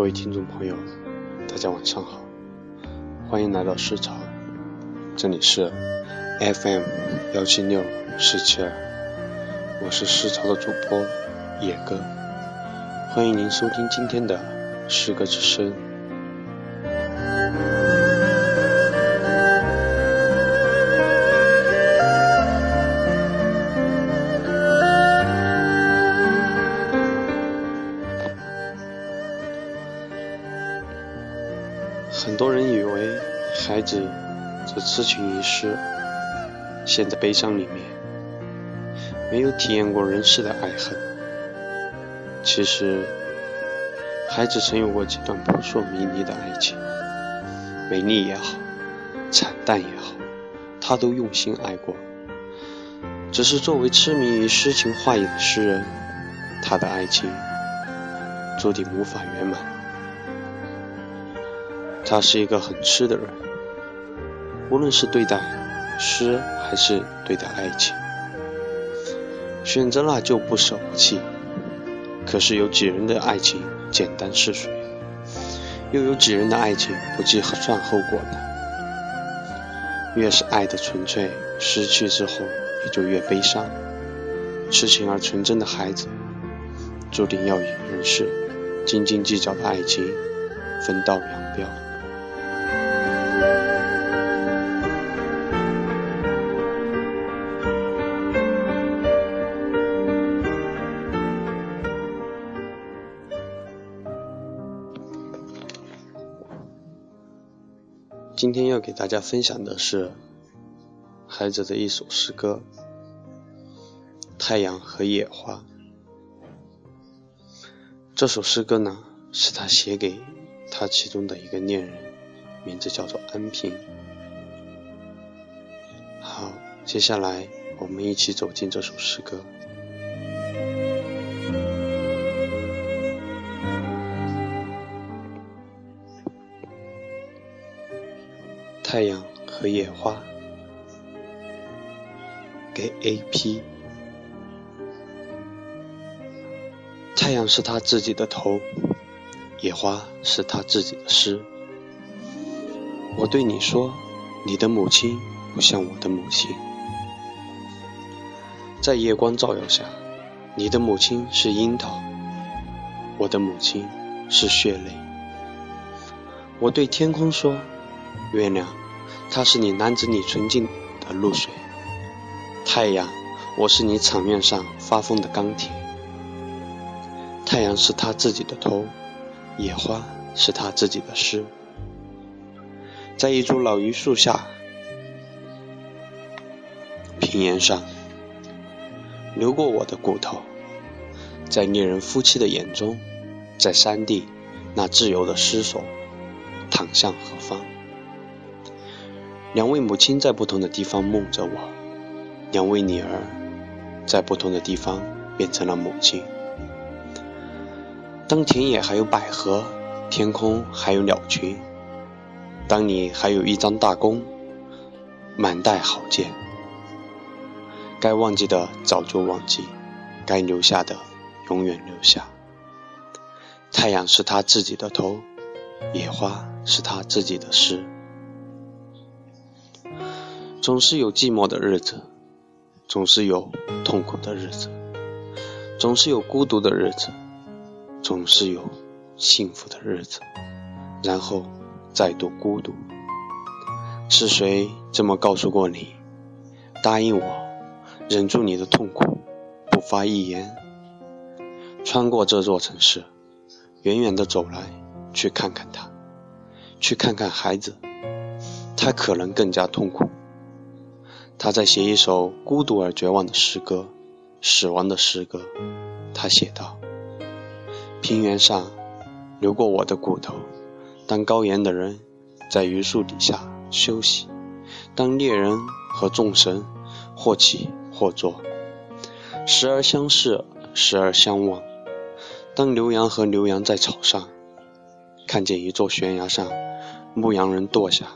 各位听众朋友，大家晚上好，欢迎来到诗潮，这里是 FM 幺七六四七二，我是诗潮的主播野哥，欢迎您收听今天的诗歌之声。很多人以为孩子只痴情于诗，陷在悲伤里面，没有体验过人世的爱恨。其实，孩子曾有过几段扑朔迷离的爱情，美丽也好，惨淡也好，他都用心爱过。只是作为痴迷于诗情画意的诗人，他的爱情注定无法圆满。他是一个很痴的人，无论是对待诗还是对待爱情，选择了就不舍不弃。可是有几人的爱情简单似水，又有几人的爱情不计算后果呢？越是爱的纯粹，失去之后也就越悲伤。痴情而纯真的孩子，注定要与人世斤斤计较的爱情分道扬镳。今天要给大家分享的是孩子的一首诗歌《太阳和野花》。这首诗歌呢，是他写给他其中的一个恋人，名字叫做安平。好，接下来我们一起走进这首诗歌。太阳和野花，给 A.P。太阳是他自己的头，野花是他自己的诗。我对你说，你的母亲不像我的母亲。在夜光照耀下，你的母亲是樱桃，我的母亲是血泪。我对天空说，月亮。它是你篮子里纯净的露水，太阳，我是你场面上发疯的钢铁。太阳是他自己的头，野花是他自己的诗。在一株老榆树下，平原上流过我的骨头，在猎人夫妻的眼中，在山地那自由的尸首，躺向何方？两位母亲在不同的地方梦着我，两位女儿在不同的地方变成了母亲。当田野还有百合，天空还有鸟群，当你还有一张大弓，满带好箭，该忘记的早就忘记，该留下的永远留下。太阳是他自己的头，野花是他自己的诗。总是有寂寞的日子，总是有痛苦的日子，总是有孤独的日子，总是有幸福的日子，然后再度孤独。是谁这么告诉过你？答应我，忍住你的痛苦，不发一言。穿过这座城市，远远的走来，去看看他，去看看孩子，他可能更加痛苦。他在写一首孤独而绝望的诗歌，死亡的诗歌。他写道：“平原上流过我的骨头，当高原的人在榆树底下休息，当猎人和众神或起或坐，时而相视，时而相望。当牛羊和牛羊在草上，看见一座悬崖上牧羊人堕下。”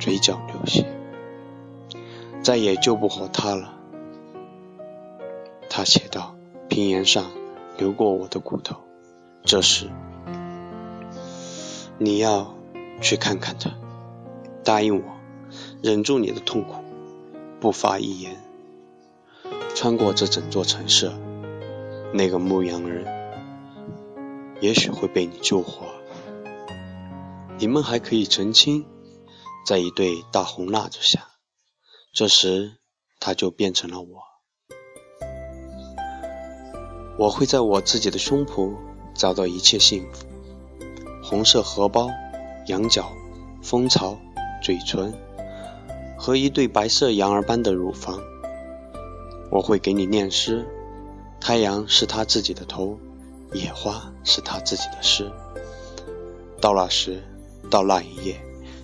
嘴角流血，再也救不活他了。他写道：“平原上流过我的骨头，这时，你要去看看他，答应我，忍住你的痛苦，不发一言，穿过这整座城市，那个牧羊人也许会被你救活，你们还可以成亲，在一对大红蜡烛下，这时他就变成了我。我会在我自己的胸脯找到一切幸福：红色荷包、羊角、蜂巢、嘴唇和一对白色羊儿般的乳房。我会给你念诗：太阳是他自己的头，野花是他自己的诗。到那时，到那一夜，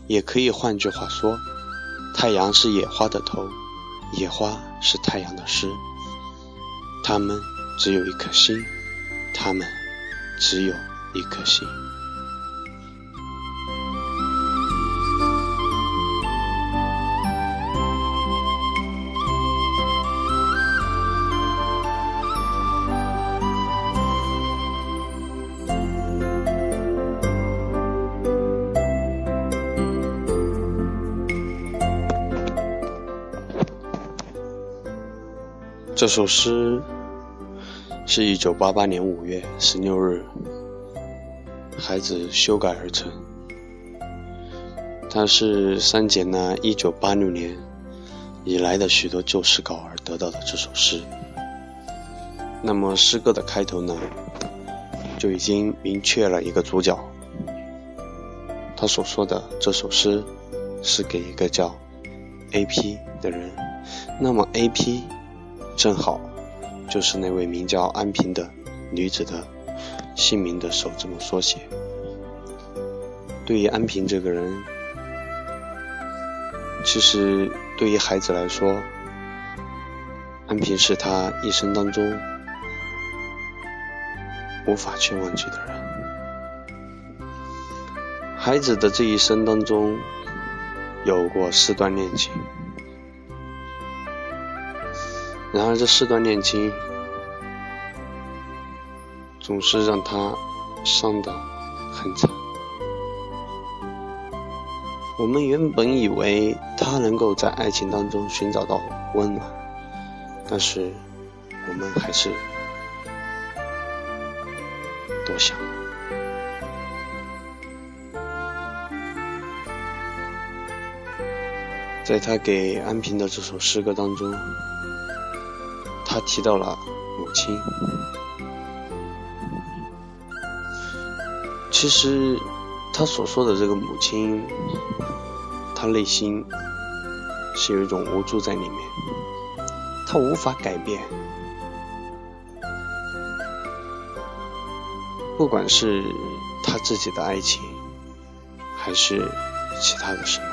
也可以换句话说：太阳是野花的头，野花是太阳的诗。他们。只有一颗心，他们只有一颗心。这首诗。是一九八八年五月十六日，孩子修改而成。它是删减了一九八六年以来的许多旧诗稿而得到的这首诗。那么诗歌的开头呢，就已经明确了一个主角。他所说的这首诗是给一个叫 A.P 的人。那么 A.P 正好。就是那位名叫安平的女子的姓名的首字母缩写。对于安平这个人，其实对于孩子来说，安平是他一生当中无法去忘记的人。孩子的这一生当中，有过四段恋情。然而，这四段恋情总是让他伤得很惨。我们原本以为他能够在爱情当中寻找到温暖，但是我们还是多想。在他给安平的这首诗歌当中。他提到了母亲，其实他所说的这个母亲，他内心是有一种无助在里面，他无法改变，不管是他自己的爱情，还是其他的什么，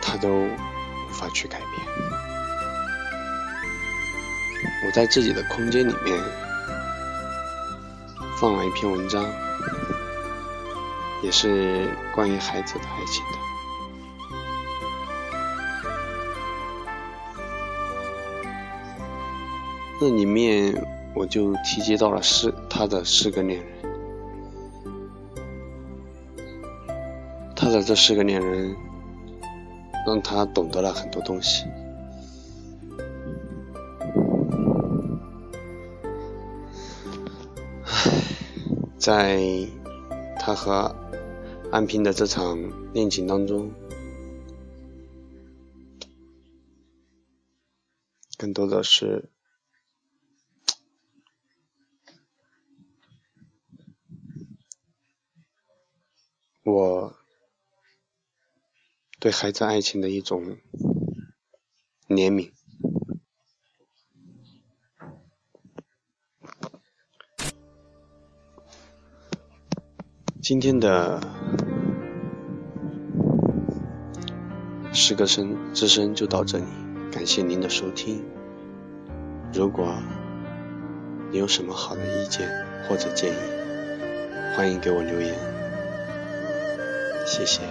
他都无法去改变。我在自己的空间里面放了一篇文章，也是关于孩子的爱情的。那里面我就提及到了四他的四个恋人，他的这四个恋人让他懂得了很多东西。在他和安平的这场恋情当中，更多的是我对孩子爱情的一种怜悯。今天的诗歌声之声就到这里，感谢您的收听。如果你有什么好的意见或者建议，欢迎给我留言，谢谢。